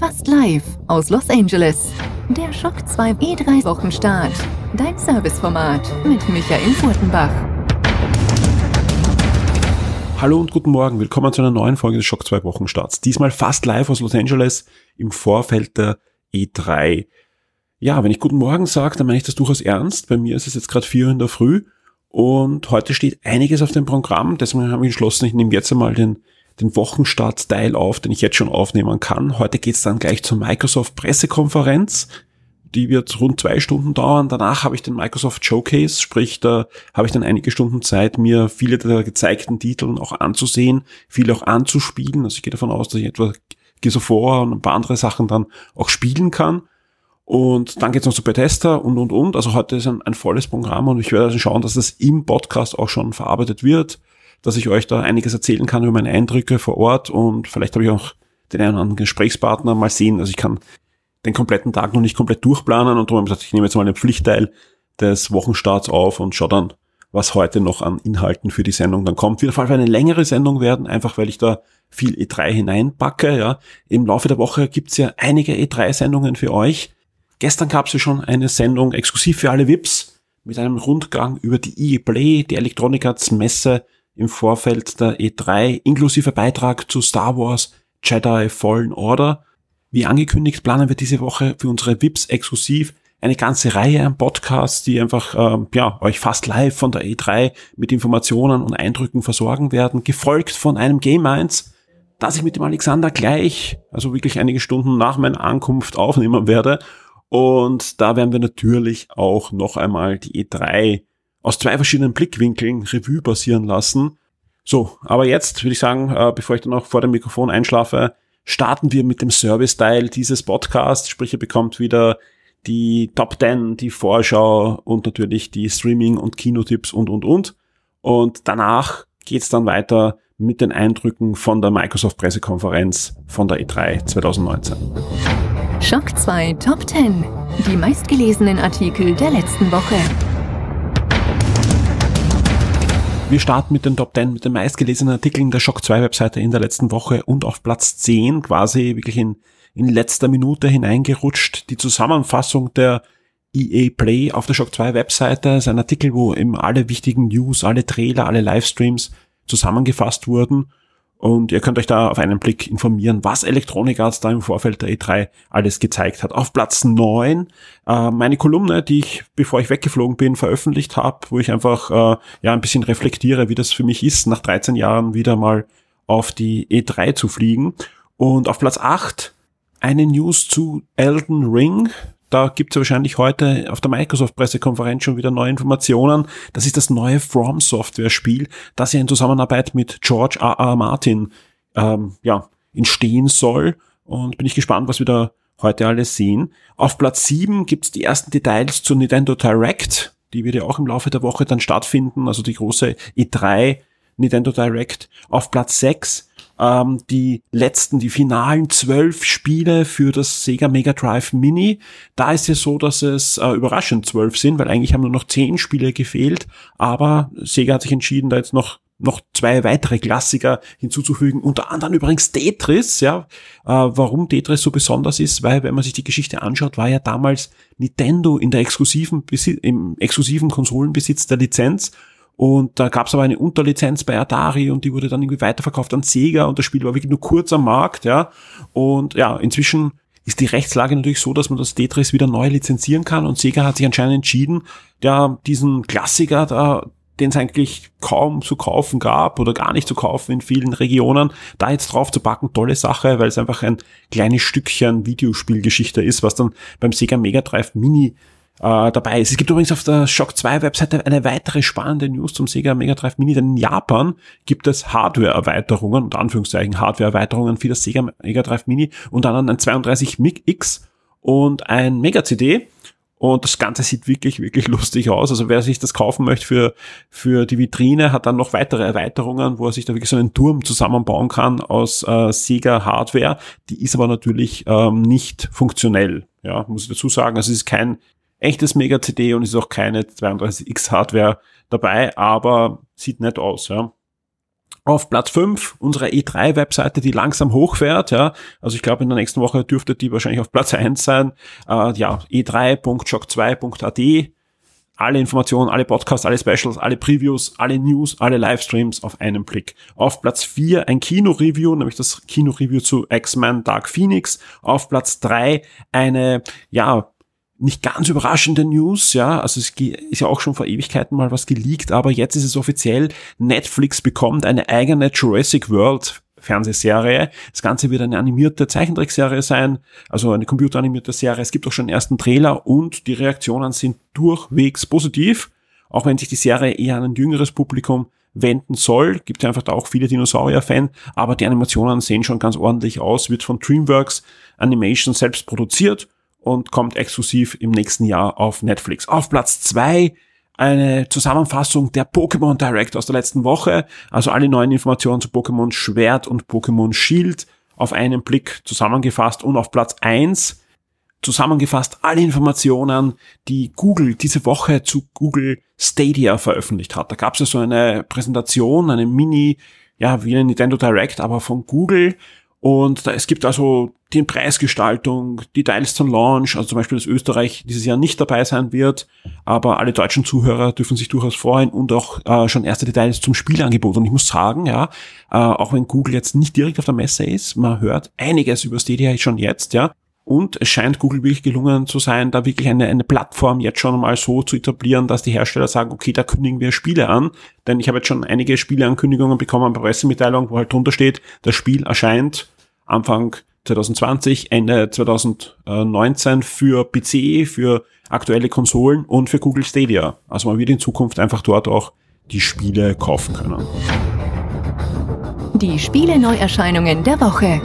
Fast live aus Los Angeles. Der Schock 2 E3 Wochenstart. Dein Serviceformat mit Michael Furtenbach. Hallo und guten Morgen. Willkommen zu einer neuen Folge des Schock 2 Wochenstarts. Diesmal fast live aus Los Angeles im Vorfeld der E3. Ja, wenn ich guten Morgen sage, dann meine ich das durchaus ernst. Bei mir ist es jetzt gerade 4 Uhr in der Früh und heute steht einiges auf dem Programm. Deswegen habe ich entschlossen, ich nehme jetzt einmal den den Wochenstart-Style auf, den ich jetzt schon aufnehmen kann. Heute geht's dann gleich zur Microsoft-Pressekonferenz. Die wird rund zwei Stunden dauern. Danach habe ich den Microsoft Showcase, sprich, da habe ich dann einige Stunden Zeit, mir viele der gezeigten Titel auch anzusehen, viele auch anzuspielen. Also ich gehe davon aus, dass ich etwa War und ein paar andere Sachen dann auch spielen kann. Und dann geht's noch zu Bethesda und, und, und. Also heute ist ein, ein volles Programm und ich werde also schauen, dass das im Podcast auch schon verarbeitet wird dass ich euch da einiges erzählen kann über meine Eindrücke vor Ort und vielleicht habe ich auch den einen oder anderen Gesprächspartner mal sehen. Also ich kann den kompletten Tag noch nicht komplett durchplanen und darum habe ich gesagt, ich nehme jetzt mal den Pflichtteil des Wochenstarts auf und schau dann, was heute noch an Inhalten für die Sendung dann kommt. Wird auf jeden eine längere Sendung werden, einfach weil ich da viel E3 hineinpacke. Ja. Im Laufe der Woche gibt's ja einige E3-Sendungen für euch. Gestern gab's ja schon eine Sendung exklusiv für alle VIPs mit einem Rundgang über die EA Play, die Electronic Arts Messe im Vorfeld der E3 inklusive Beitrag zu Star Wars Jedi Fallen Order. Wie angekündigt planen wir diese Woche für unsere VIPs exklusiv eine ganze Reihe an Podcasts, die einfach ähm, ja, euch fast live von der E3 mit Informationen und Eindrücken versorgen werden, gefolgt von einem Game 1, das ich mit dem Alexander gleich, also wirklich einige Stunden nach meiner Ankunft aufnehmen werde. Und da werden wir natürlich auch noch einmal die E3 aus zwei verschiedenen Blickwinkeln Revue passieren lassen. So, aber jetzt würde ich sagen, äh, bevor ich dann noch vor dem Mikrofon einschlafe, starten wir mit dem Service-Style dieses Podcasts. Sprich, ihr bekommt wieder die Top 10, die Vorschau und natürlich die Streaming- und Kinotipps und, und, und. Und danach geht's dann weiter mit den Eindrücken von der Microsoft-Pressekonferenz von der E3 2019. Schock 2 Top 10. Die meistgelesenen Artikel der letzten Woche. Wir starten mit den Top 10, mit den meistgelesenen Artikeln der Shock 2 Webseite in der letzten Woche und auf Platz 10 quasi wirklich in, in letzter Minute hineingerutscht. Die Zusammenfassung der EA Play auf der Shock 2 Webseite ist ein Artikel, wo eben alle wichtigen News, alle Trailer, alle Livestreams zusammengefasst wurden und ihr könnt euch da auf einen Blick informieren, was Electronic Arts da im Vorfeld der E3 alles gezeigt hat. Auf Platz neun äh, meine Kolumne, die ich, bevor ich weggeflogen bin, veröffentlicht habe, wo ich einfach äh, ja ein bisschen reflektiere, wie das für mich ist, nach 13 Jahren wieder mal auf die E3 zu fliegen. Und auf Platz acht eine News zu Elden Ring. Da gibt es wahrscheinlich heute auf der Microsoft-Pressekonferenz schon wieder neue Informationen. Das ist das neue From Software-Spiel, das ja in Zusammenarbeit mit George R. R. Martin ähm, ja, entstehen soll. Und bin ich gespannt, was wir da heute alles sehen. Auf Platz 7 gibt es die ersten Details zu Nintendo Direct. Die wird ja auch im Laufe der Woche dann stattfinden. Also die große E3 Nintendo Direct. Auf Platz 6 ähm, die letzten, die finalen zwölf Spiele für das Sega Mega Drive Mini. Da ist es so, dass es äh, überraschend zwölf sind, weil eigentlich haben nur noch zehn Spiele gefehlt, aber Sega hat sich entschieden, da jetzt noch noch zwei weitere Klassiker hinzuzufügen, unter anderem übrigens Tetris, ja. Äh, warum Tetris so besonders ist, weil wenn man sich die Geschichte anschaut, war ja damals Nintendo in der exklusiven im exklusiven Konsolenbesitz der Lizenz und da gab es aber eine Unterlizenz bei Atari und die wurde dann irgendwie weiterverkauft an Sega und das Spiel war wirklich nur kurz am Markt, ja. Und ja, inzwischen ist die Rechtslage natürlich so, dass man das Tetris wieder neu lizenzieren kann und Sega hat sich anscheinend entschieden, ja, diesen Klassiker da, den es eigentlich kaum zu kaufen gab oder gar nicht zu kaufen in vielen Regionen, da jetzt drauf zu packen, tolle Sache, weil es einfach ein kleines Stückchen Videospielgeschichte ist, was dann beim Sega Mega Drive Mini äh, dabei ist. Es gibt übrigens auf der Shock 2 Webseite eine weitere spannende News zum Sega Mega Drive Mini, denn in Japan gibt es Hardware-Erweiterungen, unter Anführungszeichen Hardware-Erweiterungen für das Sega Mega Drive Mini, unter anderem ein 32 MIG X und ein Mega CD. Und das Ganze sieht wirklich, wirklich lustig aus. Also wer sich das kaufen möchte für, für die Vitrine, hat dann noch weitere Erweiterungen, wo er sich da wirklich so einen Turm zusammenbauen kann aus äh, Sega Hardware. Die ist aber natürlich ähm, nicht funktionell. Ja, muss ich dazu sagen. Also es ist kein echtes Mega-CD und ist auch keine 32X Hardware dabei, aber sieht nett aus, ja. Auf Platz 5 unsere E3-Webseite, die langsam hochfährt. Ja. Also ich glaube, in der nächsten Woche dürfte die wahrscheinlich auf Platz 1 sein. Äh, ja, e3.shock2.at. Alle Informationen, alle Podcasts, alle Specials, alle Previews, alle News, alle Livestreams auf einen Blick. Auf Platz 4 ein Kino-Review, nämlich das Kino-Review zu X-Men Dark Phoenix. Auf Platz 3 eine, ja, nicht ganz überraschende News, ja, also es ist ja auch schon vor Ewigkeiten mal was geleakt, aber jetzt ist es offiziell, Netflix bekommt eine eigene Jurassic World Fernsehserie. Das Ganze wird eine animierte Zeichentrickserie sein, also eine computeranimierte Serie. Es gibt auch schon einen ersten Trailer und die Reaktionen sind durchwegs positiv, auch wenn sich die Serie eher an ein jüngeres Publikum wenden soll. Gibt ja einfach da auch viele Dinosaurier-Fan, aber die Animationen sehen schon ganz ordentlich aus, wird von DreamWorks Animation selbst produziert und kommt exklusiv im nächsten Jahr auf Netflix. Auf Platz zwei eine Zusammenfassung der Pokémon Direct aus der letzten Woche. Also alle neuen Informationen zu Pokémon Schwert und Pokémon Shield auf einen Blick zusammengefasst und auf Platz eins zusammengefasst alle Informationen, die Google diese Woche zu Google Stadia veröffentlicht hat. Da gab es ja so eine Präsentation, eine Mini, ja, wie eine Nintendo Direct, aber von Google und da, es gibt also die Preisgestaltung, Details zum Launch, also zum Beispiel, dass Österreich dieses Jahr nicht dabei sein wird, aber alle deutschen Zuhörer dürfen sich durchaus freuen und auch äh, schon erste Details zum Spielangebot. Und ich muss sagen, ja, äh, auch wenn Google jetzt nicht direkt auf der Messe ist, man hört einiges über Stadia schon jetzt, ja. Und es scheint Google wirklich gelungen zu sein, da wirklich eine, eine Plattform jetzt schon mal so zu etablieren, dass die Hersteller sagen, okay, da kündigen wir Spiele an. Denn ich habe jetzt schon einige Spieleankündigungen bekommen bei Pressemitteilungen, wo halt drunter steht, das Spiel erscheint Anfang 2020, Ende 2019 für PC, für aktuelle Konsolen und für Google Stadia. Also man wird in Zukunft einfach dort auch die Spiele kaufen können. Die Spiele-Neuerscheinungen der Woche.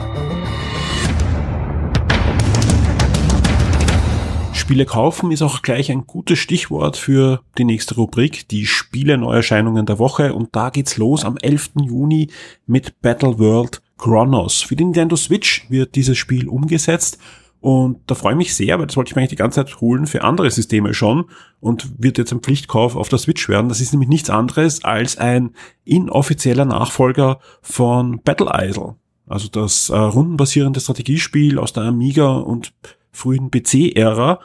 Spiele kaufen ist auch gleich ein gutes Stichwort für die nächste Rubrik, die Spiele-Neuerscheinungen der Woche. Und da geht's los am 11. Juni mit Battle World Chronos. Für die Nintendo Switch wird dieses Spiel umgesetzt und da freue ich mich sehr, weil das wollte ich mir eigentlich die ganze Zeit holen für andere Systeme schon und wird jetzt ein Pflichtkauf auf der Switch werden. Das ist nämlich nichts anderes als ein inoffizieller Nachfolger von Battle Isle. Also das äh, rundenbasierende Strategiespiel aus der Amiga und frühen PC-Ära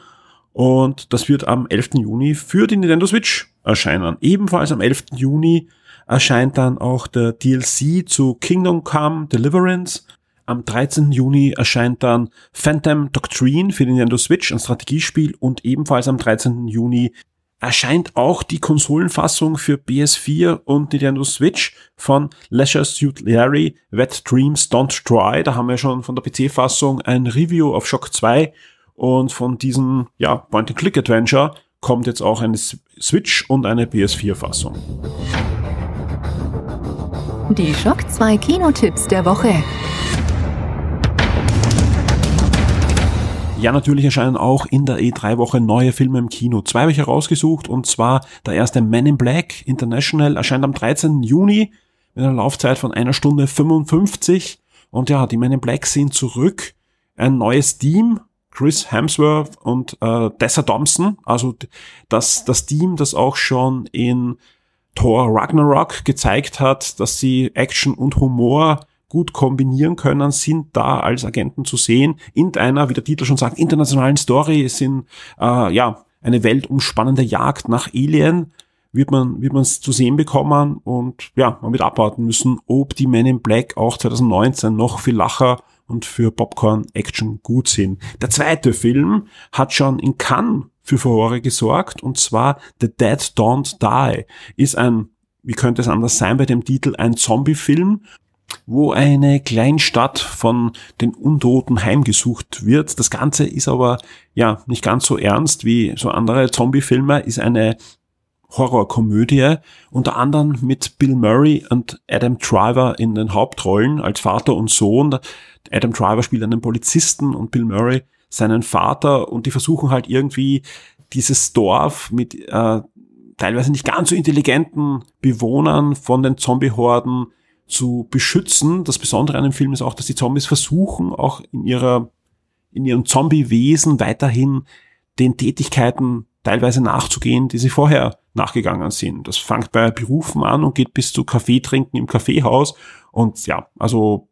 und das wird am 11. Juni für die Nintendo Switch erscheinen. Ebenfalls am 11. Juni erscheint dann auch der DLC zu Kingdom Come Deliverance. Am 13. Juni erscheint dann Phantom Doctrine für die Nintendo Switch, ein Strategiespiel. Und ebenfalls am 13. Juni erscheint auch die Konsolenfassung für PS4 und Nintendo Switch von Leisure Suit Larry Wet Dreams Don't Try. Da haben wir schon von der PC-Fassung ein Review auf Shock 2 und von diesem, ja, Point-and-Click-Adventure kommt jetzt auch eine Switch und eine PS4-Fassung. Die Schock 2 Kinotipps der Woche. Ja, natürlich erscheinen auch in der E3-Woche neue Filme im Kino. Zwei habe ich herausgesucht und zwar der erste Men in Black International erscheint am 13. Juni mit einer Laufzeit von einer Stunde 55. Und ja, die Men in Black sind zurück. Ein neues Team Chris Hemsworth und äh, Tessa Thompson, also das, das Team, das auch schon in Thor Ragnarok gezeigt hat, dass sie Action und Humor gut kombinieren können, sind da als Agenten zu sehen in einer, wie der Titel schon sagt, internationalen Story. Es sind äh, ja eine weltumspannende Jagd nach Alien wird man wird man es zu sehen bekommen und ja, man wird abwarten müssen, ob die Men in Black auch 2019 noch viel Lacher und für Popcorn-Action gut sind. Der zweite Film hat schon in Cannes für Furore gesorgt und zwar The Dead Don't Die ist ein, wie könnte es anders sein bei dem Titel, ein Zombie-Film wo eine Kleinstadt von den Untoten heimgesucht wird. Das Ganze ist aber ja nicht ganz so ernst wie so andere Zombie-Filme, ist eine Horrorkomödie, unter anderem mit Bill Murray und Adam Driver in den Hauptrollen als Vater und Sohn. Adam Driver spielt einen Polizisten und Bill Murray seinen Vater und die versuchen halt irgendwie dieses Dorf mit äh, teilweise nicht ganz so intelligenten Bewohnern von den Zombie-Horden zu beschützen. Das Besondere an dem Film ist auch, dass die Zombies versuchen, auch in ihrer, in ihrem Zombie-Wesen weiterhin den Tätigkeiten teilweise nachzugehen, die sie vorher nachgegangen sind. Das fängt bei Berufen an und geht bis zu Kaffee trinken im Kaffeehaus. Und ja, also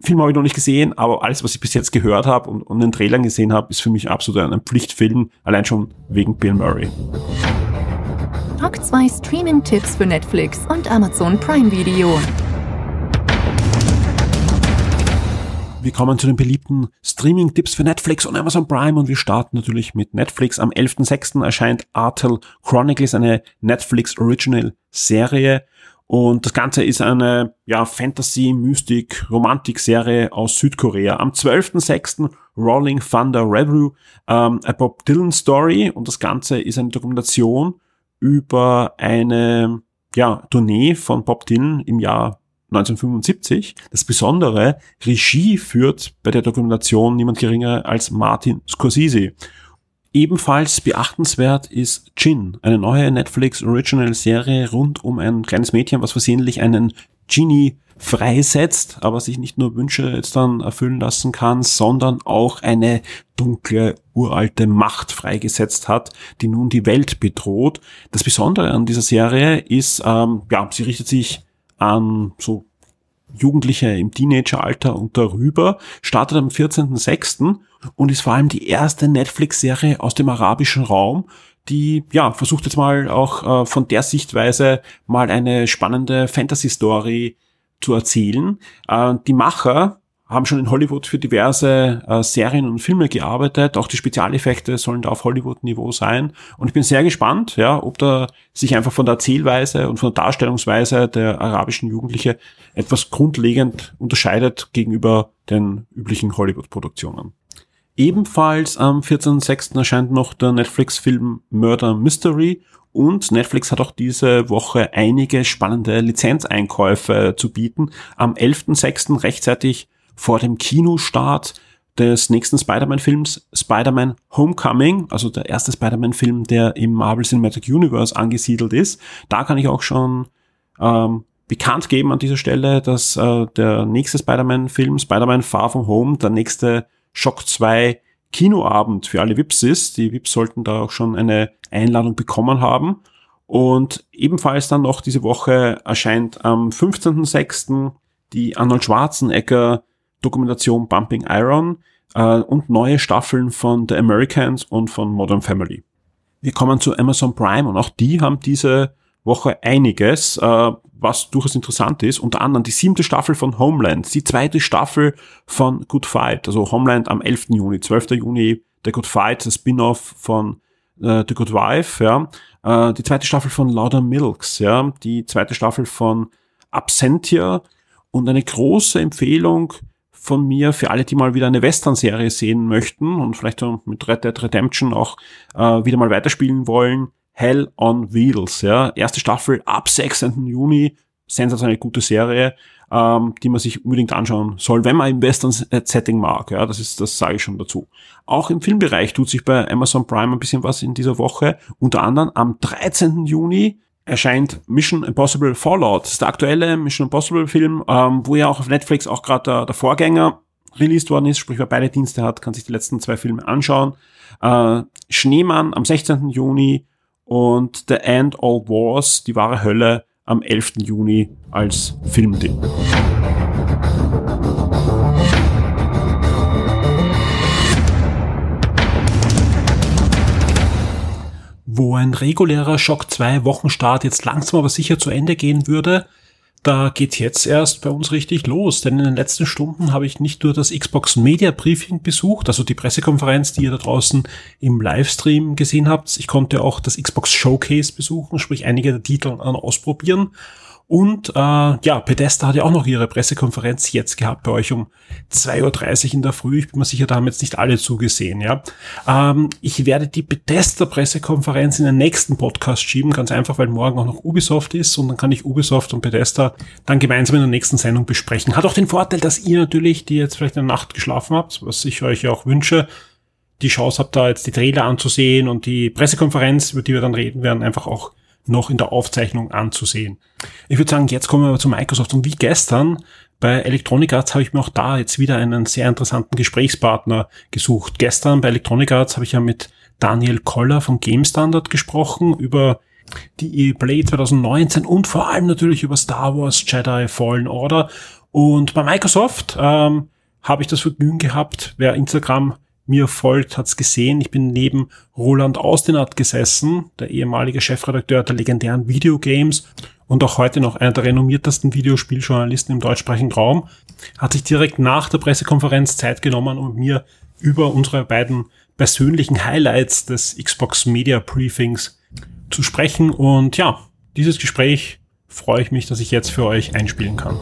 Film habe ich noch nicht gesehen, aber alles, was ich bis jetzt gehört habe und, und den Trailern gesehen habe, ist für mich absolut ein Pflichtfilm, allein schon wegen Bill Murray. 2 Streaming-Tipps für Netflix und Amazon Prime Video. Wir kommen zu den beliebten Streaming-Tipps für Netflix und Amazon Prime und wir starten natürlich mit Netflix. Am 11.06. erscheint Artel Chronicles, eine Netflix Original Serie. Und das Ganze ist eine ja, Fantasy, Mystik, Romantik-Serie aus Südkorea. Am 12.06. Rolling Thunder Review, ähm, a Bob Dylan Story. Und das Ganze ist eine Dokumentation über eine ja, Tournee von Bob Dylan im Jahr 1975. Das Besondere, Regie führt bei der Dokumentation niemand geringer als Martin Scorsese. Ebenfalls beachtenswert ist Jin, eine neue Netflix Original Serie rund um ein kleines Mädchen, was versehentlich einen Genie freisetzt, aber sich nicht nur Wünsche jetzt dann erfüllen lassen kann, sondern auch eine dunkle, uralte Macht freigesetzt hat, die nun die Welt bedroht. Das Besondere an dieser Serie ist, ähm, ja, sie richtet sich an so Jugendliche im Teenageralter und darüber, startet am 14.06. und ist vor allem die erste Netflix-Serie aus dem arabischen Raum, die ja versucht jetzt mal auch äh, von der Sichtweise mal eine spannende Fantasy-Story zu erzählen. Äh, die Macher haben schon in Hollywood für diverse äh, Serien und Filme gearbeitet. Auch die Spezialeffekte sollen da auf Hollywood-Niveau sein. Und ich bin sehr gespannt, ja, ob da sich einfach von der Erzählweise und von der Darstellungsweise der arabischen Jugendliche etwas grundlegend unterscheidet gegenüber den üblichen Hollywood-Produktionen. Ebenfalls am 14.06. erscheint noch der Netflix-Film Murder Mystery und Netflix hat auch diese Woche einige spannende Lizenzeinkäufe zu bieten. Am 11.06. rechtzeitig vor dem Kinostart des nächsten Spider-Man-Films, Spider-Man Homecoming, also der erste Spider-Man-Film, der im Marvel Cinematic Universe angesiedelt ist. Da kann ich auch schon ähm, bekannt geben an dieser Stelle, dass äh, der nächste Spider-Man-Film, Spider-Man Far From Home, der nächste Shock 2 Kinoabend für alle VIPs ist. Die VIPs sollten da auch schon eine Einladung bekommen haben. Und ebenfalls dann noch diese Woche erscheint am 15.06. die Arnold Schwarzenegger Dokumentation Bumping Iron äh, und neue Staffeln von The Americans und von Modern Family. Wir kommen zu Amazon Prime und auch die haben diese Woche einiges, äh, was durchaus interessant ist. Unter anderem die siebte Staffel von Homeland, die zweite Staffel von Good Fight, also Homeland am 11. Juni, 12. Juni, The Good Fight, das Spin-off von äh, The Good Wife, ja, äh, die zweite Staffel von Lauder Milks, ja, die zweite Staffel von Absentia und eine große Empfehlung von mir für alle, die mal wieder eine Western-Serie sehen möchten und vielleicht mit Red Dead Redemption auch äh, wieder mal weiterspielen wollen. Hell on Wheels, ja. Erste Staffel ab 6. Juni. Sensationell gute Serie, ähm, die man sich unbedingt anschauen soll, wenn man im Western-Setting mag. Ja, das ist, das sage ich schon dazu. Auch im Filmbereich tut sich bei Amazon Prime ein bisschen was in dieser Woche. Unter anderem am 13. Juni erscheint Mission Impossible Fallout. Das ist der aktuelle Mission Impossible Film, ähm, wo ja auch auf Netflix auch gerade der, der, Vorgänger released worden ist, sprich wer beide Dienste hat, kann sich die letzten zwei Filme anschauen. Äh, Schneemann am 16. Juni und The End All Wars, die wahre Hölle, am 11. Juni als Filmtipp. wo ein regulärer Shock 2 Wochenstart jetzt langsam aber sicher zu Ende gehen würde, da geht's jetzt erst bei uns richtig los, denn in den letzten Stunden habe ich nicht nur das Xbox Media Briefing besucht, also die Pressekonferenz, die ihr da draußen im Livestream gesehen habt. Ich konnte auch das Xbox Showcase besuchen, sprich einige der Titel ausprobieren und äh, ja, Pedesta hat ja auch noch ihre Pressekonferenz jetzt gehabt bei euch um 2.30 Uhr in der Früh. Ich bin mir sicher, da haben jetzt nicht alle zugesehen. Ja, ähm, Ich werde die Pedesta-Pressekonferenz in den nächsten Podcast schieben, ganz einfach, weil morgen auch noch Ubisoft ist und dann kann ich Ubisoft und Pedesta dann gemeinsam in der nächsten Sendung besprechen. Hat auch den Vorteil, dass ihr natürlich, die jetzt vielleicht in der Nacht geschlafen habt, was ich euch ja auch wünsche, die Chance habt, da jetzt die Trailer anzusehen und die Pressekonferenz, über die wir dann reden werden, einfach auch noch in der Aufzeichnung anzusehen. Ich würde sagen, jetzt kommen wir aber zu Microsoft und wie gestern bei Electronic Arts habe ich mir auch da jetzt wieder einen sehr interessanten Gesprächspartner gesucht. Gestern bei Electronic Arts habe ich ja mit Daniel Koller von Game Standard gesprochen über die EA Play 2019 und vor allem natürlich über Star Wars Jedi Fallen Order. Und bei Microsoft ähm, habe ich das Vergnügen gehabt, wer Instagram mir folgt, hat's gesehen. Ich bin neben Roland Austinat gesessen, der ehemalige Chefredakteur der legendären Videogames und auch heute noch einer der renommiertesten Videospieljournalisten im deutschsprachigen Raum, hat sich direkt nach der Pressekonferenz Zeit genommen, um mir über unsere beiden persönlichen Highlights des Xbox Media Briefings zu sprechen. Und ja, dieses Gespräch freue ich mich, dass ich jetzt für euch einspielen kann.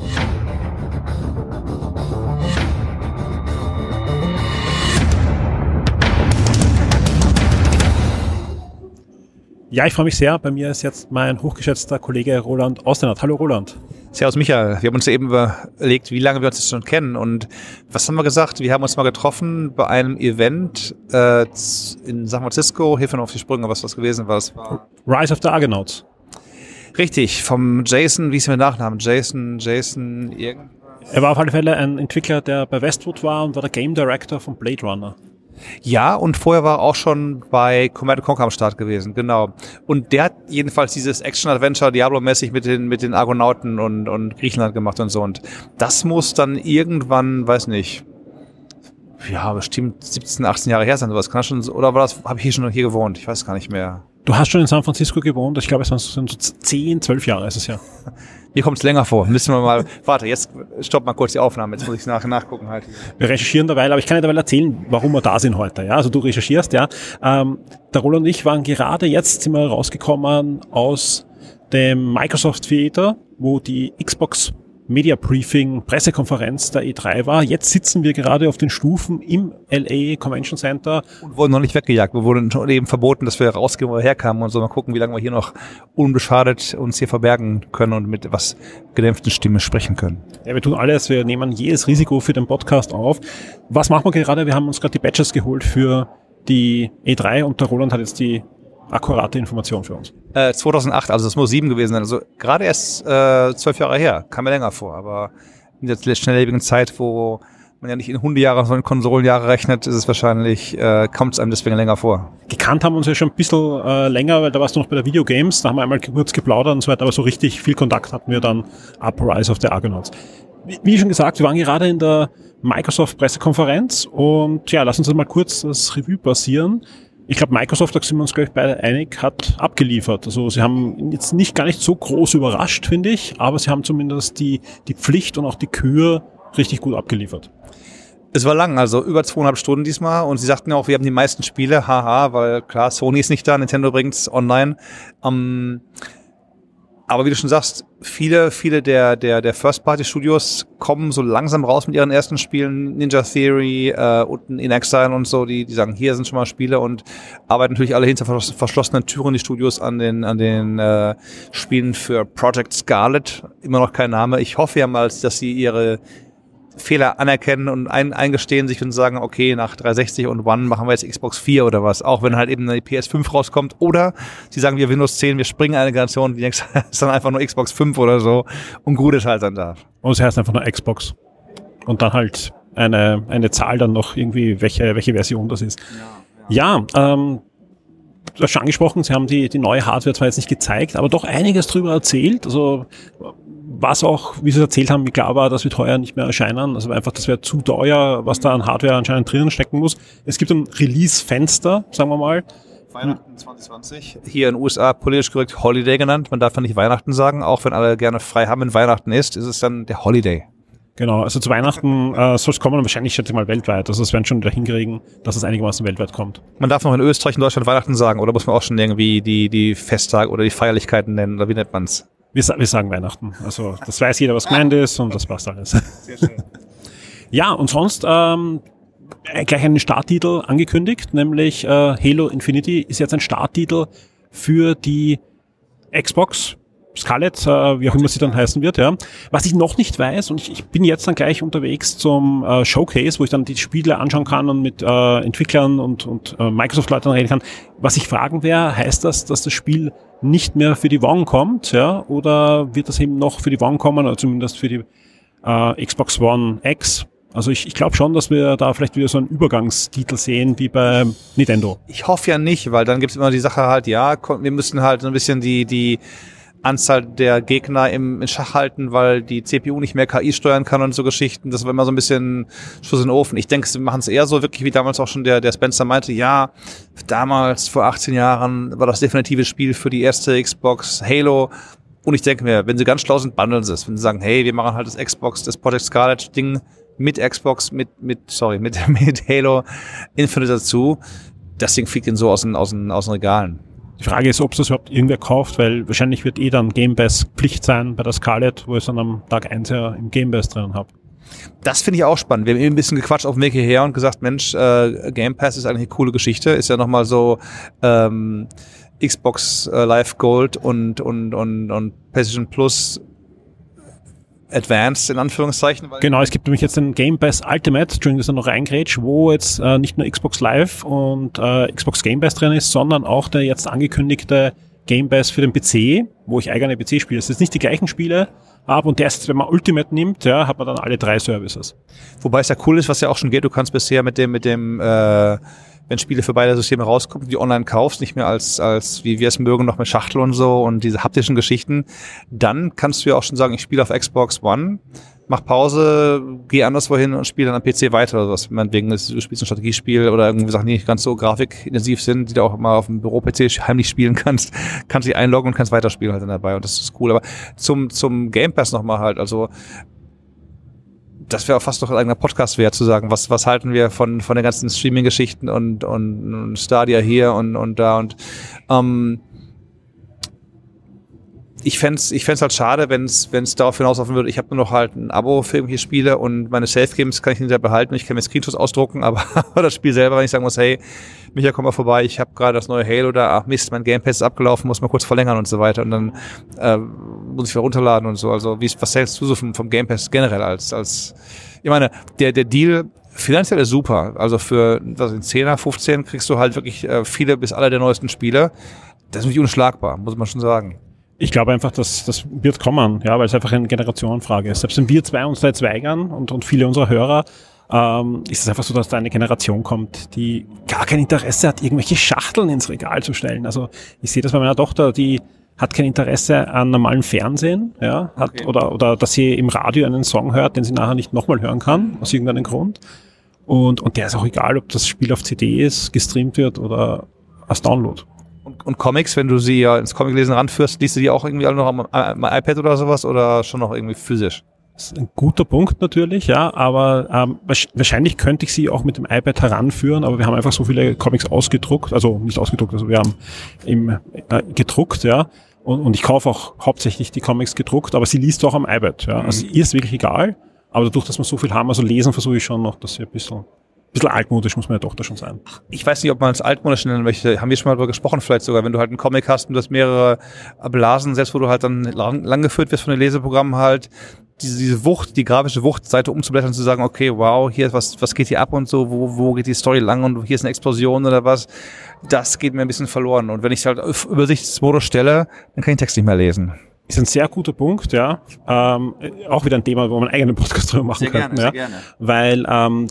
Ja, ich freue mich sehr. Bei mir ist jetzt mein hochgeschätzter Kollege Roland Austenert. Hallo Roland. Servus Michael. Wir haben uns eben überlegt, wie lange wir uns jetzt schon kennen und was haben wir gesagt? Wir haben uns mal getroffen bei einem Event äh, in San Francisco. Hilf mir auf die Sprünge, was das gewesen war. Das war Rise of the Argonauts. Richtig, vom Jason, wie ist mein Nachname? Jason, Jason, irgendwas. Er war auf alle Fälle ein Entwickler, der bei Westwood war und war der Game Director von Blade Runner. Ja, und vorher war er auch schon bei Command Conquer am Start gewesen, genau. Und der hat jedenfalls dieses Action-Adventure Diablo-mäßig mit den, mit den Argonauten und, und Griechenland gemacht und so. Und das muss dann irgendwann, weiß nicht, ja, bestimmt 17, 18 Jahre her sein, sowas. Kann schon, oder war das, habe ich hier schon hier gewohnt? Ich weiß gar nicht mehr. Du hast schon in San Francisco gewohnt, ich glaube, es sind so 10, 12 Jahre ist es ja. Mir kommt es länger vor. Müssen wir mal, warte, jetzt stopp mal kurz die Aufnahme, jetzt muss ich nach, nachgucken halt. Wir recherchieren dabei, aber ich kann dir dabei erzählen, warum wir da sind heute. Ja, also du recherchierst, ja. Ähm, der Roland und ich waren gerade jetzt sind wir rausgekommen aus dem Microsoft Theater, wo die Xbox Media Briefing, Pressekonferenz der E3 war. Jetzt sitzen wir gerade auf den Stufen im LA Convention Center. Und wurden noch nicht weggejagt. Wir wurden schon eben verboten, dass wir rausgehen, wo wir herkamen und so. Mal gucken, wie lange wir hier noch unbeschadet uns hier verbergen können und mit was gedämpften Stimme sprechen können. Ja, wir tun alles. Wir nehmen jedes Risiko für den Podcast auf. Was machen wir gerade? Wir haben uns gerade die Badges geholt für die E3 und der Roland hat jetzt die akkurate Information für uns. Äh, 2008, also das muss sieben gewesen sein. Also gerade erst äh, zwölf Jahre her, kam mir länger vor. Aber in der schnelllebigen Zeit, wo man ja nicht in Hundejahre, sondern in Konsolenjahre rechnet, ist es wahrscheinlich, äh, kommt es einem deswegen länger vor. Gekannt haben wir uns ja schon ein bisschen äh, länger, weil da warst du noch bei der Videogames, da haben wir einmal kurz geplaudert und so weiter, aber so richtig viel Kontakt hatten wir dann ab Rise of the Argonauts. Wie, wie schon gesagt, wir waren gerade in der Microsoft-Pressekonferenz und ja, lass uns mal kurz das Revue passieren ich glaube, Microsoft, da sind wir uns gleich beide einig, hat abgeliefert. Also sie haben jetzt nicht gar nicht so groß überrascht, finde ich, aber sie haben zumindest die, die Pflicht und auch die Kür richtig gut abgeliefert. Es war lang, also über zweieinhalb Stunden diesmal und sie sagten ja auch, wir haben die meisten Spiele, haha, weil klar, Sony ist nicht da, Nintendo bringt's online. Ähm, aber wie du schon sagst, viele, viele der, der, der First-Party-Studios kommen so langsam raus mit ihren ersten Spielen, Ninja Theory äh, und In Exile und so, die, die sagen, hier sind schon mal Spiele und arbeiten natürlich alle hinter verschlossenen Türen die Studios an den, an den äh, Spielen für Project Scarlet. Immer noch kein Name. Ich hoffe ja mal, dass sie ihre Fehler anerkennen und ein, eingestehen sich und sagen, okay, nach 360 und One machen wir jetzt Xbox 4 oder was, auch wenn halt eben eine PS5 rauskommt. Oder sie sagen, wir Windows 10, wir springen eine Generation, die nächste ist dann einfach nur Xbox 5 oder so und gut ist halt dann da. Und es heißt einfach nur Xbox. Und dann halt eine, eine Zahl dann noch irgendwie, welche, welche Version das ist. Ja, ja ähm, du hast schon angesprochen, sie haben die, die neue Hardware zwar jetzt nicht gezeigt, aber doch einiges drüber erzählt. Also was auch, wie sie erzählt haben, klar war, das wird heuer nicht mehr erscheinen. Also einfach, das wäre zu teuer, was da an Hardware anscheinend drinnen stecken muss. Es gibt ein Release-Fenster, sagen wir mal. Weihnachten 2020. Hier in den USA politisch korrekt Holiday genannt. Man darf ja nicht Weihnachten sagen, auch wenn alle gerne frei haben, wenn Weihnachten ist, ist es dann der Holiday. Genau, also zu Weihnachten äh, soll es kommen, wahrscheinlich schätze ich mal weltweit. Also es werden schon wieder hinkriegen, dass es einigermaßen weltweit kommt. Man darf noch in Österreich und Deutschland Weihnachten sagen, oder muss man auch schon irgendwie die, die Festtage oder die Feierlichkeiten nennen, oder wie nennt man's? Wir, wir sagen Weihnachten. Also das weiß jeder, was gemeint ist und das passt alles. Sehr schön. Ja, und sonst ähm, äh, gleich einen Starttitel angekündigt, nämlich äh, Halo Infinity ist jetzt ein Starttitel für die Xbox Scarlett, äh, wie auch immer sie dann heißen wird, ja. Was ich noch nicht weiß, und ich, ich bin jetzt dann gleich unterwegs zum äh, Showcase, wo ich dann die Spiele anschauen kann und mit äh, Entwicklern und, und äh, Microsoft-Leuten reden kann. Was ich fragen wäre, heißt das, dass das Spiel nicht mehr für die One kommt, ja, oder wird das eben noch für die One kommen, oder zumindest für die äh, Xbox One X? Also ich, ich glaube schon, dass wir da vielleicht wieder so einen Übergangstitel sehen wie bei Nintendo. Ich hoffe ja nicht, weil dann gibt es immer die Sache halt, ja, wir müssen halt so ein bisschen die, die Anzahl der Gegner im, im Schach halten, weil die CPU nicht mehr KI steuern kann und so Geschichten. Das war immer so ein bisschen Schuss in den Ofen. Ich denke, sie machen es eher so wirklich, wie damals auch schon der, der Spencer meinte, ja, damals vor 18 Jahren war das definitive Spiel für die erste Xbox Halo. Und ich denke mir, wenn sie ganz schlau sind, bundeln sie es. Wenn sie sagen, hey, wir machen halt das Xbox, das Project Scarlet Ding mit Xbox, mit, mit, sorry, mit, mit Halo Infinite dazu. Das Ding fliegt ihnen so aus den, aus den, aus den Regalen. Die Frage ist, ob es das überhaupt irgendwer kauft, weil wahrscheinlich wird eh dann Game Pass Pflicht sein bei der Scarlet, wo ich es dann am Tag 1 ja im Game Pass drin habe. Das finde ich auch spannend. Wir haben eben ein bisschen gequatscht auf dem Weg hierher und gesagt, Mensch, äh, Game Pass ist eigentlich eine coole Geschichte. Ist ja nochmal so ähm, Xbox äh, Live Gold und, und, und, und PlayStation Plus Advanced in Anführungszeichen. genau, es gibt nämlich jetzt den Game Pass Ultimate, Entschuldigung, dass er noch reingrätscht, wo jetzt äh, nicht nur Xbox Live und äh, Xbox Game Pass drin ist, sondern auch der jetzt angekündigte Game Pass für den PC, wo ich eigene PC spiele. Es ist nicht die gleichen Spiele, aber und erst, wenn man Ultimate nimmt, ja, hat man dann alle drei Services. Wobei es ja cool ist, was ja auch schon geht, du kannst bisher mit dem, mit dem äh, wenn Spiele für beide Systeme rauskommen, die online kaufst, nicht mehr als, als wie wir es mögen, noch mit Schachtel und so und diese haptischen Geschichten, dann kannst du ja auch schon sagen, ich spiele auf Xbox One, mach Pause, geh anderswohin und spiele dann am PC weiter oder was. Meinetwegen, du spielst ein Strategiespiel oder irgendwie Sachen, die nicht ganz so grafikintensiv sind, die du auch mal auf dem Büro-PC heimlich spielen kannst, kannst dich einloggen und kannst weiterspielen halt dann dabei und das ist cool. Aber zum, zum Game Pass nochmal halt, also das wäre auch fast noch ein eigener Podcast wert zu sagen, was, was halten wir von, von den ganzen Streaming-Geschichten und, und, und Stadia hier und, und da und ähm, ich fände ich fänd's halt schade, wenn es darauf hinauslaufen würde, ich habe nur noch halt ein Abo für irgendwelche Spiele und meine Safe-Games kann ich hinterher behalten. Ich kann mir Screenshots ausdrucken, aber das Spiel selber, wenn ich sagen muss, hey, Micha, komm mal vorbei, ich habe gerade das neue Halo da, ach Mist, mein Gamepad ist abgelaufen, muss mal kurz verlängern und so weiter und dann äh, muss ich wieder runterladen und so. Also wie, was hältst du so vom, vom Game generell als, als, ich meine, der, der Deal finanziell ist super. Also für was in 10er, 15 kriegst du halt wirklich äh, viele bis alle der neuesten Spiele. Das ist nicht unschlagbar, muss man schon sagen. Ich glaube einfach, dass das wird kommen, ja, weil es einfach eine Generationenfrage ist. Selbst wenn wir zwei uns da jetzt weigern und, und viele unserer Hörer, ähm, ist es einfach so, dass da eine Generation kommt, die gar kein Interesse hat, irgendwelche Schachteln ins Regal zu stellen. Also ich sehe das bei meiner Tochter, die hat kein Interesse an normalem Fernsehen, ja, hat, okay. oder, oder dass sie im Radio einen Song hört, den sie nachher nicht nochmal hören kann, aus irgendeinem Grund. Und, und der ist auch egal, ob das Spiel auf CD ist, gestreamt wird oder als Download. Und, und, Comics, wenn du sie ja ins Comiclesen ranführst, liest du die auch irgendwie alle noch am, am iPad oder sowas oder schon noch irgendwie physisch? Das ist ein guter Punkt natürlich, ja, aber ähm, wahrscheinlich könnte ich sie auch mit dem iPad heranführen, aber wir haben einfach so viele Comics ausgedruckt, also nicht ausgedruckt, also wir haben im, äh, gedruckt, ja, und, und ich kaufe auch hauptsächlich die Comics gedruckt, aber sie liest auch am iPad, ja, also ihr ist wirklich egal, aber dadurch, dass wir so viel haben, also lesen versuche ich schon noch, dass sie ein bisschen bisschen altmodisch muss man ja doch da schon sein. Ich weiß nicht, ob man es altmodisch nennen möchte. Haben wir schon mal darüber gesprochen, vielleicht sogar, wenn du halt einen Comic hast und du hast mehrere Blasen, selbst wo du halt dann lang, lang geführt wirst von den Leseprogrammen halt, diese, diese Wucht, die grafische Wucht, Seite umzublättern und zu sagen, okay, wow, hier was, was geht hier ab und so, wo, wo geht die Story lang und hier ist eine Explosion oder was, das geht mir ein bisschen verloren. Und wenn ich halt auf Übersichtsmodus stelle, dann kann ich den Text nicht mehr lesen. Ist ein sehr guter Punkt, ja. Ähm, auch wieder ein Thema, wo man einen eigenen Podcast drüber machen sehr könnten, gerne, ja. Sehr gerne. Weil ähm,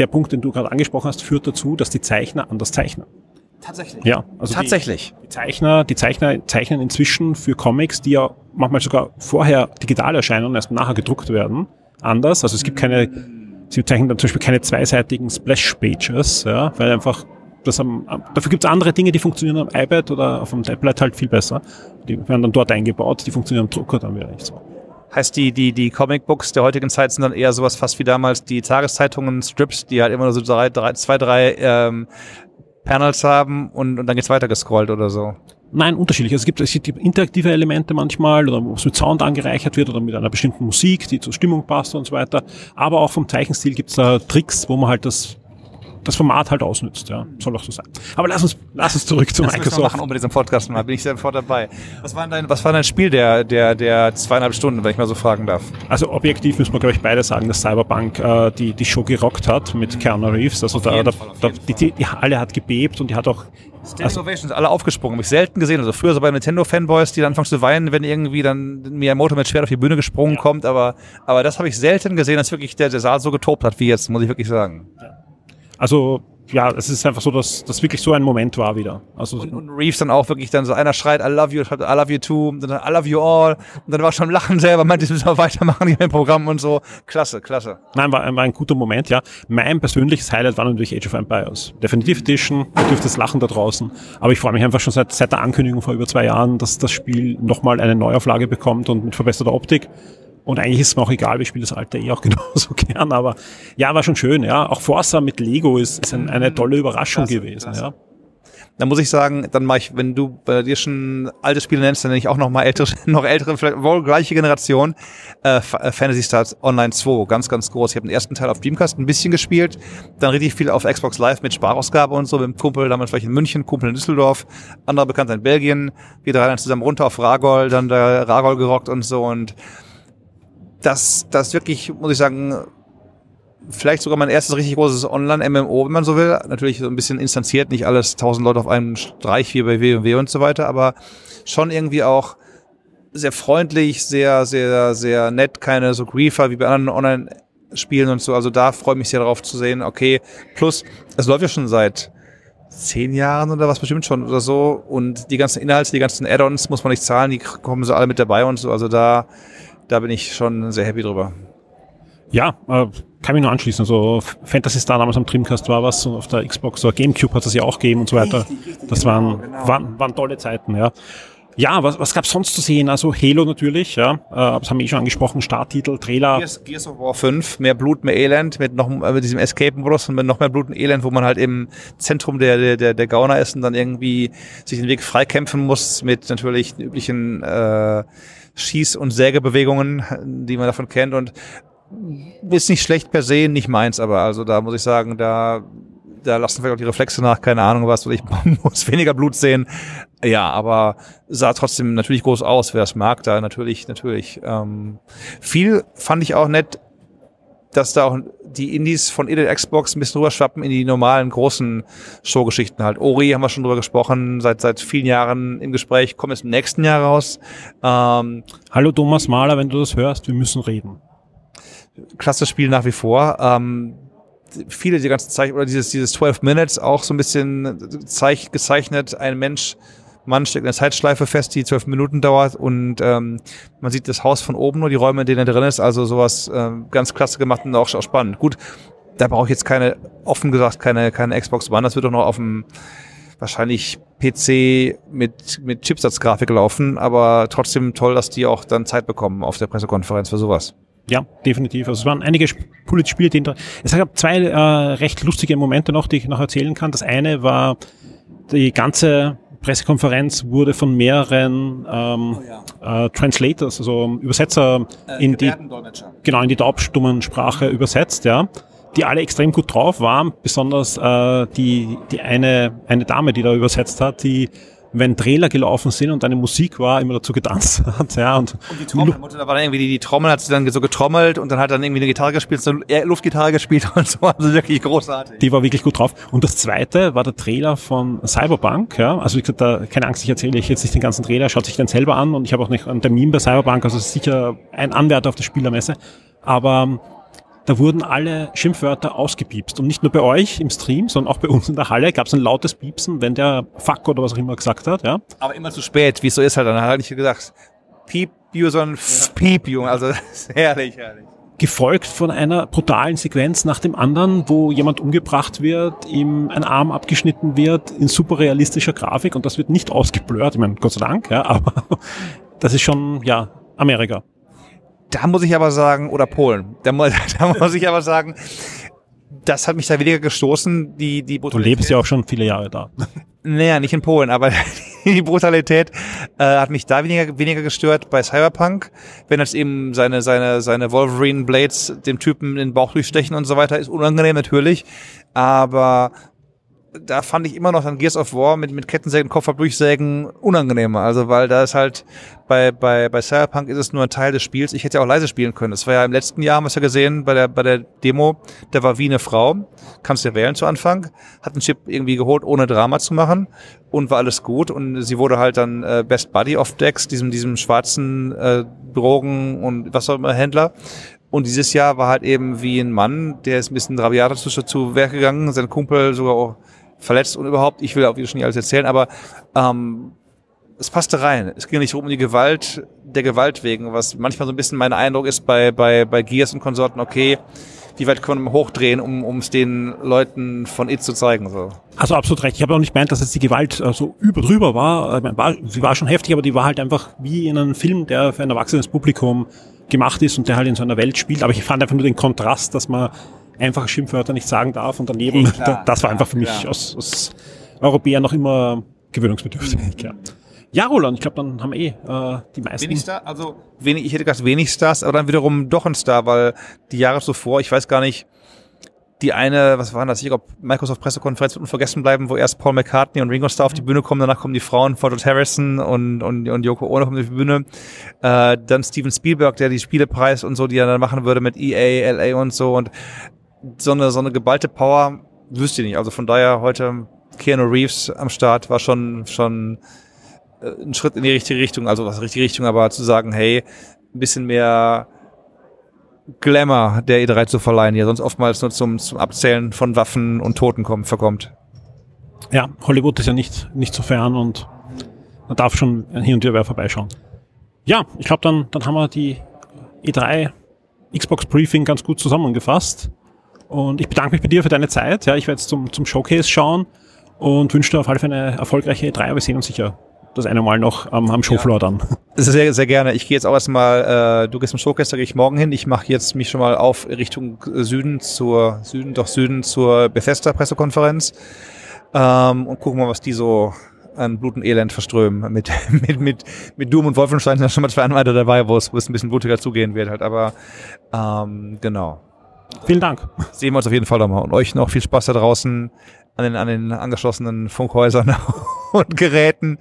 der Punkt, den du gerade angesprochen hast, führt dazu, dass die Zeichner anders zeichnen. Tatsächlich. Ja, also tatsächlich. Die, die, Zeichner, die Zeichner zeichnen inzwischen für Comics, die ja manchmal sogar vorher digital erscheinen und erst nachher gedruckt werden, anders. Also es gibt keine, sie zeichnen dann zum Beispiel keine zweiseitigen Splash-Pages, ja, weil einfach das haben, dafür gibt es andere Dinge, die funktionieren am iPad oder auf dem Tablet halt viel besser. Die werden dann dort eingebaut, die funktionieren am Drucker dann wieder nicht so. Heißt, die, die, die Comicbooks der heutigen Zeit sind dann eher sowas fast wie damals die Tageszeitungen, Strips, die halt immer nur so drei, drei, zwei, drei ähm, Panels haben und, und dann geht's weiter gescrollt oder so. Nein, unterschiedlich. Also es gibt, es gibt interaktive Elemente manchmal oder wo es mit Sound angereichert wird oder mit einer bestimmten Musik, die zur Stimmung passt und so weiter. Aber auch vom Zeichenstil gibt's da Tricks, wo man halt das das Format halt ausnützt, ja. Soll auch so sein. Aber lass uns, lass uns zurück zu Das Microsoft. machen unbedingt im Podcast mal. Bin ich sofort dabei. Was war dein, was war dein Spiel der, der, der zweieinhalb Stunden, wenn ich mal so fragen darf? Also objektiv müssen wir, glaube ich, beide sagen, dass Cyberpunk äh, die, die Show gerockt hat mit Keanu Reeves. Also da, da, Fall, da die, die, die Halle hat gebebt und die hat auch Also, Ovations, alle aufgesprungen. Hab ich selten gesehen. Also früher so bei Nintendo-Fanboys, die dann anfangen zu weinen, wenn irgendwie dann Miyamoto mit Schwert auf die Bühne gesprungen kommt. Aber, aber das habe ich selten gesehen, dass wirklich der, der Saal so getobt hat wie jetzt, muss ich wirklich sagen. Also ja, es ist einfach so, dass das wirklich so ein Moment war wieder. Also Und Reeves dann auch wirklich dann so, einer schreit, I love you, I love you too, und dann I love you all. Und dann war schon Lachen selber, meinte, ich müssen wir weitermachen hier im Programm und so. Klasse, klasse. nein, war, war ein guter Moment, ja. Mein persönliches Highlight war natürlich Age of Empires. Definitive Edition, ihr dürft das Lachen da draußen. Aber ich freue mich einfach schon seit, seit der Ankündigung vor über zwei Jahren, dass das Spiel nochmal eine Neuauflage bekommt und mit verbesserter Optik. Und eigentlich ist es mir auch egal, ich spiele das alte eh auch genauso gern, aber ja, war schon schön, ja. Auch Forza mit Lego ist, ist ein, eine tolle Überraschung Klasse, gewesen, klasse. ja. Da muss ich sagen, dann mache ich, wenn du bei dir schon alte Spiele nennst, dann nenne ich auch noch mal ältere, noch ältere, vielleicht wohl gleiche Generation. Äh, äh, Fantasy Stars Online 2, ganz, ganz groß. Ich habe den ersten Teil auf Dreamcast ein bisschen gespielt, dann richtig viel auf Xbox Live mit Sparausgabe und so, mit dem Kumpel, damals vielleicht in München, Kumpel in Düsseldorf, anderer Bekannter in Belgien. Wir drei dann zusammen runter auf Ragol, dann der Ragol gerockt und so und das, das wirklich, muss ich sagen, vielleicht sogar mein erstes richtig großes Online-MMO, wenn man so will. Natürlich so ein bisschen instanziert, nicht alles tausend Leute auf einem Streich wie bei WoW und so weiter, aber schon irgendwie auch sehr freundlich, sehr, sehr, sehr nett, keine so Griefer wie bei anderen Online-Spielen und so. Also da freue ich mich sehr darauf zu sehen, okay, plus, es läuft ja schon seit zehn Jahren oder was bestimmt schon oder so und die ganzen Inhalte, die ganzen Add-ons muss man nicht zahlen, die kommen so alle mit dabei und so. Also da, da bin ich schon sehr happy drüber. Ja, äh, kann mich nur anschließen. Also F- Fantasy Star damals am Dreamcast war was und auf der Xbox oder Gamecube hat es ja auch gegeben und so weiter. Das waren, waren, waren tolle Zeiten, ja. Ja, was, was gab's sonst zu sehen? Also Halo natürlich, ja. Äh, das haben wir eh schon angesprochen, Starttitel, Trailer. Gears, Gears of War 5, mehr Blut, mehr Elend, mit noch äh, mit diesem Escape-Modus und mit noch mehr Blut und Elend, wo man halt im Zentrum der, der, der, der Gauner ist und dann irgendwie sich den Weg freikämpfen muss mit natürlich den üblichen äh, Schieß- und Sägebewegungen, die man davon kennt und ist nicht schlecht per se, nicht meins, aber also da muss ich sagen, da da lassen vielleicht auch die Reflexe nach, keine Ahnung was, weil ich muss weniger Blut sehen. Ja, aber sah trotzdem natürlich groß aus, wer es mag, da natürlich, natürlich. Ähm, viel fand ich auch nett, dass da auch die Indies von Edel Xbox ein bisschen rüberschwappen in die normalen großen Showgeschichten halt. Ori haben wir schon drüber gesprochen, seit seit vielen Jahren im Gespräch, kommt jetzt im nächsten Jahr raus. Ähm, Hallo Thomas Mahler, wenn du das hörst, wir müssen reden. klasse Spiel nach wie vor. Ähm, viele die ganzen Zeichen oder dieses dieses 12 Minutes auch so ein bisschen zeich, gezeichnet. Ein Mensch, Mann steckt in der Zeitschleife fest, die 12 Minuten dauert und ähm, man sieht das Haus von oben nur die Räume, in denen er drin ist. Also sowas ähm, ganz klasse gemacht und auch, auch spannend. Gut, da brauche ich jetzt keine, offen gesagt, keine keine Xbox One. Das wird doch noch auf dem wahrscheinlich PC mit mit Chipsatzgrafik laufen, aber trotzdem toll, dass die auch dann Zeit bekommen auf der Pressekonferenz für sowas. Ja, definitiv. Also es waren einige coole Spiele, die inter- es gab zwei äh, recht lustige Momente noch, die ich noch erzählen kann. Das eine war, die ganze Pressekonferenz wurde von mehreren ähm, äh, Translators, also Übersetzer in die genau in die Taubstummensprache übersetzt, ja, die alle extrem gut drauf waren, besonders äh, die die eine eine Dame, die da übersetzt hat, die wenn Trailer gelaufen sind und eine Musik war, immer dazu getanzt hat, ja, und, Die Trommel, da war dann irgendwie die, die Trommel, hat sie dann so getrommelt und dann hat dann irgendwie eine Gitarre gespielt, so eine Luftgitarre gespielt und so, also wirklich großartig. die war wirklich gut drauf. Und das zweite war der Trailer von Cyberpunk, ja, also wie gesagt, da, keine Angst, ich erzähle euch jetzt nicht den ganzen Trailer, schaut sich den selber an und ich habe auch nicht einen Termin bei Cyberpunk, also es ist sicher ein Anwärter auf der Spielermesse, aber ähm, da wurden alle Schimpfwörter ausgepiepst. Und nicht nur bei euch im Stream, sondern auch bei uns in der Halle gab es ein lautes Piepsen, wenn der Fuck oder was auch immer gesagt hat. Ja. Aber immer zu spät, wie es so ist halt, dann hat er nicht gesagt, piep you, sondern f- piep you, also herrlich, herrlich. Gefolgt von einer brutalen Sequenz nach dem anderen, wo jemand umgebracht wird, ihm ein Arm abgeschnitten wird, in super realistischer Grafik und das wird nicht ausgeblurrt. Ich meine, Gott sei Dank, ja, aber das ist schon, ja, Amerika. Da muss ich aber sagen, oder Polen, da muss, da muss ich aber sagen, das hat mich da weniger gestoßen, die, die Du lebst ja auch schon viele Jahre da. Naja, nicht in Polen, aber die Brutalität äh, hat mich da weniger, weniger gestört. Bei Cyberpunk, wenn jetzt eben seine, seine, seine Wolverine Blades dem Typen in den Bauch durchstechen und so weiter, ist unangenehm natürlich. Aber da fand ich immer noch dann Gears of War mit, mit Kettensägen, Koffer durchsägen unangenehmer. Also, weil da ist halt, bei, bei, bei Cyberpunk ist es nur ein Teil des Spiels. Ich hätte ja auch leise spielen können. Das war ja im letzten Jahr, haben wir es ja gesehen, bei der, bei der Demo, der war wie eine Frau. Kannst du wählen zu Anfang. Hat einen Chip irgendwie geholt, ohne Drama zu machen. Und war alles gut. Und sie wurde halt dann äh, Best Buddy of Dex, diesem, diesem schwarzen äh, Drogen- und was auch immer Händler. Und dieses Jahr war halt eben wie ein Mann, der ist ein bisschen rabiater zu, zu Werk gegangen, sein Kumpel sogar auch verletzt und überhaupt. Ich will auch wieder schon nicht alles erzählen, aber ähm, es passte rein. Es ging nicht um die Gewalt der Gewalt wegen, was manchmal so ein bisschen mein Eindruck ist bei, bei, bei Gears und Konsorten, okay, wie weit können wir hochdrehen, um es den Leuten von It zu zeigen. So. Also absolut recht. Ich habe auch nicht meint, dass jetzt die Gewalt äh, so über drüber war. Ich mein, war. Sie war schon heftig, aber die war halt einfach wie in einem Film, der für ein erwachsenes Publikum gemacht ist und der halt in so einer Welt spielt. Aber ich fand einfach nur den Kontrast, dass man einfache Schimpfwörter nicht sagen darf und daneben, hey, klar, das war einfach für mich aus, aus Europäer noch immer gewöhnungsbedürftig. Mhm. Klar. Ja, Roland, ich glaube, dann haben wir eh äh, die meisten. Wenig Star, also wenig, ich hätte gesagt wenig Stars, aber dann wiederum doch ein Star, weil die Jahre zuvor, ich weiß gar nicht, die eine, was war das? Ich glaube, Microsoft Pressekonferenz wird unvergessen bleiben, wo erst Paul McCartney und Ringo Starr auf die Bühne kommen, danach kommen die Frauen, Ford Harrison und, und, und Yoko Ono auf die Bühne. Äh, dann Steven Spielberg, der die Spielepreis und so, die er dann machen würde mit EA, LA und so und so eine, so eine geballte Power wüsste ich nicht. Also von daher heute Keanu Reeves am Start war schon, schon äh, ein Schritt in die richtige Richtung, also was richtige Richtung, aber zu sagen, hey, ein bisschen mehr Glamour der E3 zu verleihen, die ja sonst oftmals nur zum, zum Abzählen von Waffen und Toten kommt, verkommt. Ja, Hollywood ist ja nicht, nicht so fern und man darf schon hier und wieder vorbeischauen. Ja, ich glaube, dann, dann haben wir die E3 Xbox Briefing ganz gut zusammengefasst. Und ich bedanke mich bei dir für deine Zeit. Ja, ich werde jetzt zum, zum Showcase schauen und wünsche dir auf alle Fälle eine erfolgreiche E3, aber wir sehen uns sicher das eine Mal noch am, am Showfloor ja. dann. Sehr, sehr gerne. Ich gehe jetzt auch erstmal, äh, du gehst zum Showcase, da gehe ich morgen hin. Ich mache jetzt mich schon mal auf Richtung Süden zur, Süden, doch Süden zur Bethesda-Pressekonferenz ähm, und gucken mal, was die so an Blut und Elend verströmen. Mit, mit, mit, mit Doom und Wolfenstein sind schon mal zwei Anwälte dabei, wo es, wo es ein bisschen blutiger zugehen wird halt. Aber ähm, genau. Vielen Dank. Sehen wir uns auf jeden Fall nochmal. Und euch noch viel Spaß da draußen an den, an den angeschlossenen Funkhäusern und Geräten.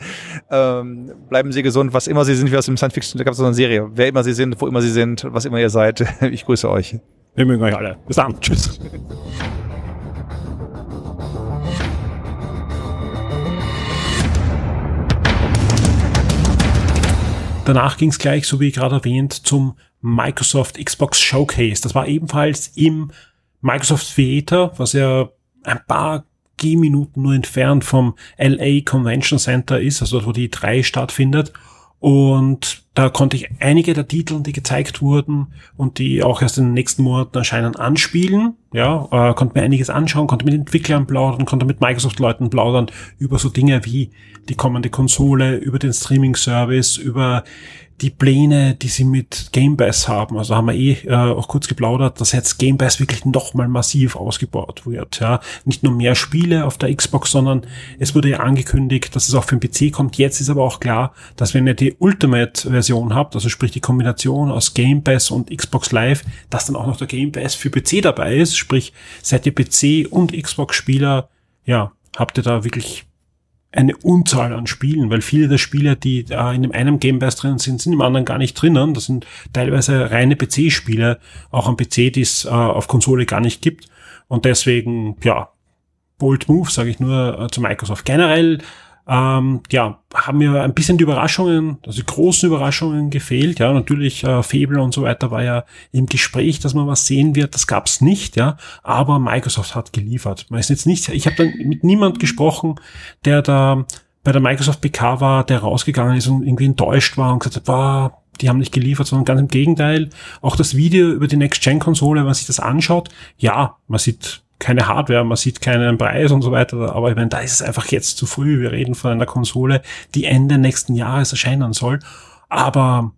Ähm, bleiben Sie gesund, was immer Sie sind, wie aus dem Science Fiction, da gab es so eine Serie. Wer immer Sie sind, wo immer Sie sind, was immer ihr seid. Ich grüße euch. Wir mögen euch alle. Bis dann. Tschüss. Danach ging es gleich, so wie gerade erwähnt, zum Microsoft Xbox Showcase. Das war ebenfalls im Microsoft Theater, was ja ein paar Gehminuten nur entfernt vom LA Convention Center ist, also dort, wo die drei stattfindet. Und da konnte ich einige der Titel, die gezeigt wurden und die auch erst in den nächsten Monaten erscheinen, anspielen. Ja, äh, konnte mir einiges anschauen, konnte mit Entwicklern plaudern, konnte mit Microsoft-Leuten plaudern über so Dinge wie die kommende Konsole, über den Streaming-Service, über die Pläne, die sie mit Game Pass haben, also haben wir eh äh, auch kurz geplaudert, dass jetzt Game Pass wirklich nochmal massiv ausgebaut wird. Ja, nicht nur mehr Spiele auf der Xbox, sondern es wurde ja angekündigt, dass es auch für den PC kommt. Jetzt ist aber auch klar, dass wenn ihr die Ultimate-Version habt, also sprich die Kombination aus Game Pass und Xbox Live, dass dann auch noch der Game Pass für PC dabei ist. Sprich, seid ihr PC und Xbox-Spieler, ja, habt ihr da wirklich eine Unzahl an Spielen, weil viele der Spiele, die da in dem einen Game Pass drin sind, sind im anderen gar nicht drinnen. Das sind teilweise reine PC-Spiele, auch am PC, die es äh, auf Konsole gar nicht gibt. Und deswegen, ja, bold move, sage ich nur äh, zu Microsoft. Generell ähm, ja, haben mir ein bisschen die Überraschungen, also die großen Überraschungen gefehlt. Ja, natürlich äh, Fable und so weiter war ja im Gespräch, dass man was sehen wird. Das gab's nicht, ja. Aber Microsoft hat geliefert. Man ist jetzt nicht, ich habe dann mit niemand gesprochen, der da bei der Microsoft PK war, der rausgegangen ist und irgendwie enttäuscht war und gesagt hat, war die haben nicht geliefert, sondern ganz im Gegenteil. Auch das Video über die Next-Gen-Konsole, wenn man sich das anschaut, ja, man sieht keine Hardware, man sieht keinen Preis und so weiter, aber ich meine, da ist es einfach jetzt zu früh. Wir reden von einer Konsole, die Ende nächsten Jahres erscheinen soll. Aber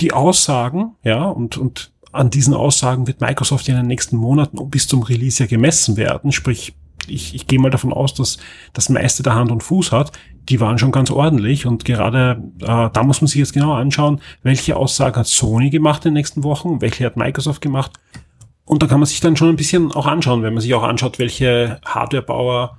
die Aussagen, ja, und, und an diesen Aussagen wird Microsoft in den nächsten Monaten bis zum Release ja gemessen werden, sprich ich, ich gehe mal davon aus, dass das meiste der Hand und Fuß hat, die waren schon ganz ordentlich und gerade äh, da muss man sich jetzt genau anschauen, welche Aussagen hat Sony gemacht in den nächsten Wochen, welche hat Microsoft gemacht und da kann man sich dann schon ein bisschen auch anschauen, wenn man sich auch anschaut, welche Hardwarebauer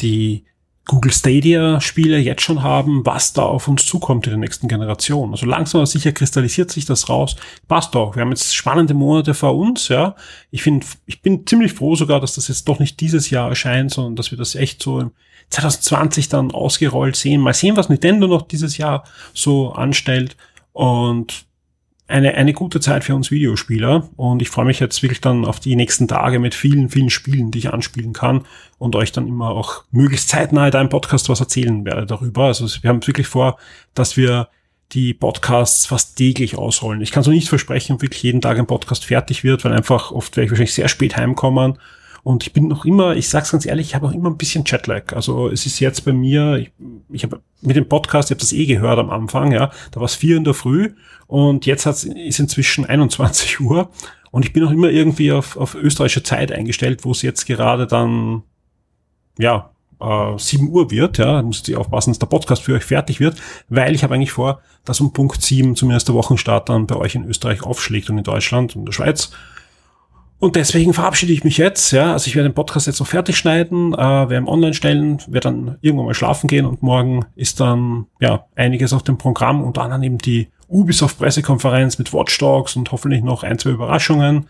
die Google Stadia Spiele jetzt schon haben, was da auf uns zukommt in der nächsten Generation. Also langsam aber sicher kristallisiert sich das raus. Passt doch. Wir haben jetzt spannende Monate vor uns, ja. Ich finde, ich bin ziemlich froh sogar, dass das jetzt doch nicht dieses Jahr erscheint, sondern dass wir das echt so im 2020 dann ausgerollt sehen. Mal sehen, was Nintendo noch dieses Jahr so anstellt. Und eine, eine gute Zeit für uns Videospieler und ich freue mich jetzt wirklich dann auf die nächsten Tage mit vielen, vielen Spielen, die ich anspielen kann und euch dann immer auch möglichst zeitnah in einem Podcast was erzählen werde darüber. Also wir haben wirklich vor, dass wir die Podcasts fast täglich ausrollen. Ich kann so nicht versprechen, ob wirklich jeden Tag ein Podcast fertig wird, weil einfach oft werde ich wahrscheinlich sehr spät heimkommen und ich bin noch immer, ich sag's ganz ehrlich, ich habe auch immer ein bisschen Jetlag. Also es ist jetzt bei mir, ich, ich habe mit dem Podcast, ich habe das eh gehört am Anfang, ja, da war es vier in der Früh und jetzt hat's, ist inzwischen 21 Uhr und ich bin noch immer irgendwie auf, auf österreichische Zeit eingestellt, wo es jetzt gerade dann, ja, äh, 7 Uhr wird, ja, da müsst ihr aufpassen, dass der Podcast für euch fertig wird, weil ich habe eigentlich vor, dass um Punkt 7 zumindest der Wochenstart dann bei euch in Österreich aufschlägt und in Deutschland und der Schweiz. Und deswegen verabschiede ich mich jetzt. Ja, also ich werde den Podcast jetzt noch fertig schneiden, äh, werde im Online stellen, werde dann irgendwann mal schlafen gehen und morgen ist dann ja einiges auf dem Programm und dann eben die Ubisoft Pressekonferenz mit Watch Dogs und hoffentlich noch ein, zwei Überraschungen.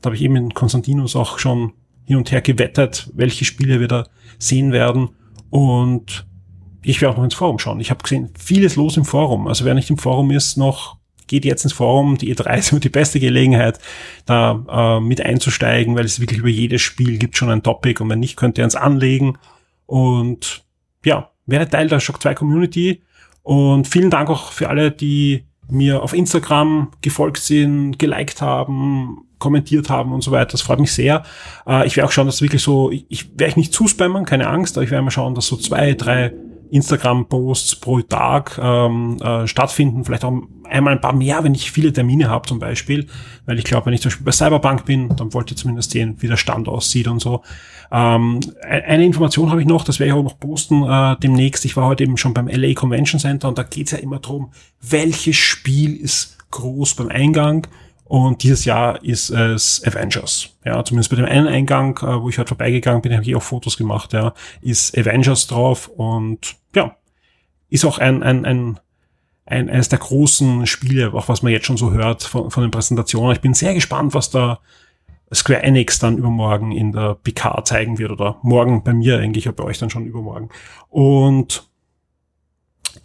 Da habe ich eben in Konstantinos auch schon hin und her gewettet, welche Spiele wir da sehen werden. Und ich werde auch noch ins Forum schauen. Ich habe gesehen, vieles los im Forum. Also wer nicht im Forum ist, noch geht jetzt ins Forum. Die E3 ist immer die beste Gelegenheit, da äh, mit einzusteigen, weil es wirklich über jedes Spiel gibt schon ein Topic und wenn nicht, könnt ihr uns anlegen. Und ja, werde Teil der Shock 2 Community. Und vielen Dank auch für alle, die mir auf Instagram gefolgt sind, geliked haben, kommentiert haben und so weiter. Das freut mich sehr. Äh, ich werde auch schauen, dass wirklich so, ich, ich werde nicht zuspammen, keine Angst, aber ich werde mal schauen, dass so zwei, drei Instagram-Posts pro Tag ähm, äh, stattfinden, vielleicht auch einmal ein paar mehr, wenn ich viele Termine habe zum Beispiel, weil ich glaube, wenn ich zum Beispiel bei Cyberbank bin, dann wollt ihr zumindest sehen, wie der Stand aussieht und so. Ähm, eine Information habe ich noch, das werde ich auch noch posten äh, demnächst. Ich war heute eben schon beim LA Convention Center und da geht es ja immer drum, welches Spiel ist groß beim Eingang und dieses Jahr ist es Avengers. Ja, zumindest bei dem einen Eingang, äh, wo ich heute vorbeigegangen bin, habe ich auch Fotos gemacht, ja, ist Avengers drauf und ist auch ein, ein, ein, ein eines der großen Spiele, auch was man jetzt schon so hört von, von den Präsentationen. Ich bin sehr gespannt, was da Square Enix dann übermorgen in der PK zeigen wird oder morgen bei mir eigentlich, bei euch dann schon übermorgen. Und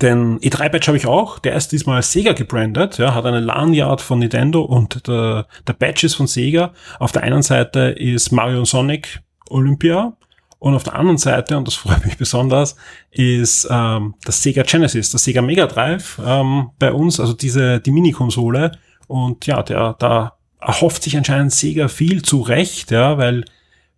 den E3-Badge habe ich auch. Der ist diesmal Sega gebrandet, ja, hat eine Lanyard von Nintendo und der, der Badge ist von Sega. Auf der einen Seite ist Mario und Sonic Olympia und auf der anderen Seite, und das freut mich besonders, ist ähm, das Sega Genesis, das Sega Mega Drive ähm, bei uns, also diese die Mini-Konsole. Und ja, der da erhofft sich anscheinend Sega viel zu Recht, ja, weil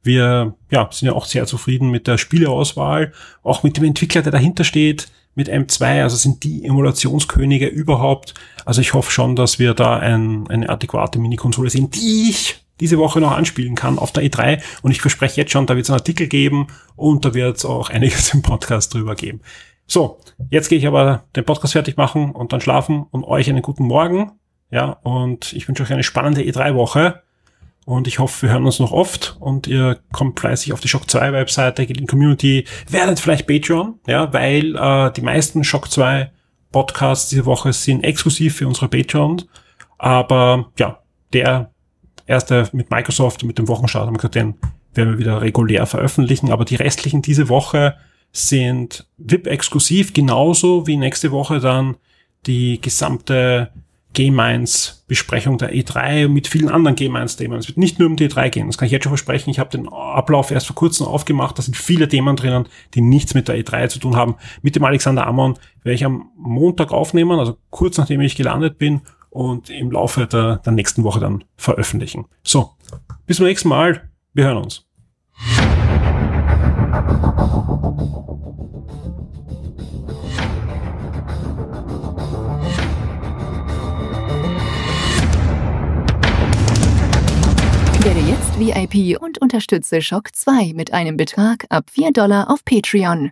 wir ja, sind ja auch sehr zufrieden mit der Spieleauswahl, auch mit dem Entwickler, der dahinter steht mit M2, also sind die Emulationskönige überhaupt. Also ich hoffe schon, dass wir da ein, eine adäquate Minikonsole sehen, die ich diese Woche noch anspielen kann auf der E3. Und ich verspreche jetzt schon, da wird es einen Artikel geben und da wird es auch einiges im Podcast drüber geben. So, jetzt gehe ich aber den Podcast fertig machen und dann schlafen und euch einen guten Morgen. Ja, und ich wünsche euch eine spannende E3-Woche. Und ich hoffe, wir hören uns noch oft und ihr kommt fleißig auf die Shock 2 Webseite, geht in die Community, werdet vielleicht Patreon, ja, weil äh, die meisten Shock 2 Podcasts diese Woche sind exklusiv für unsere Patreons. Aber ja, der erste mit Microsoft, mit dem Wochenstart, haben wir gesagt, den werden wir wieder regulär veröffentlichen. Aber die restlichen diese Woche sind VIP-exklusiv, genauso wie nächste Woche dann die gesamte Game 1 Besprechung der E3 mit vielen anderen Game 1 Themen. Es wird nicht nur um die E3 gehen. Das kann ich jetzt schon versprechen. Ich habe den Ablauf erst vor kurzem aufgemacht. Da sind viele Themen drinnen, die nichts mit der E3 zu tun haben. Mit dem Alexander Amon werde ich am Montag aufnehmen, also kurz nachdem ich gelandet bin und im Laufe der, der nächsten Woche dann veröffentlichen. So, bis zum nächsten Mal. Wir hören uns. Werde jetzt VIP und unterstütze Shock 2 mit einem Betrag ab 4 Dollar auf Patreon.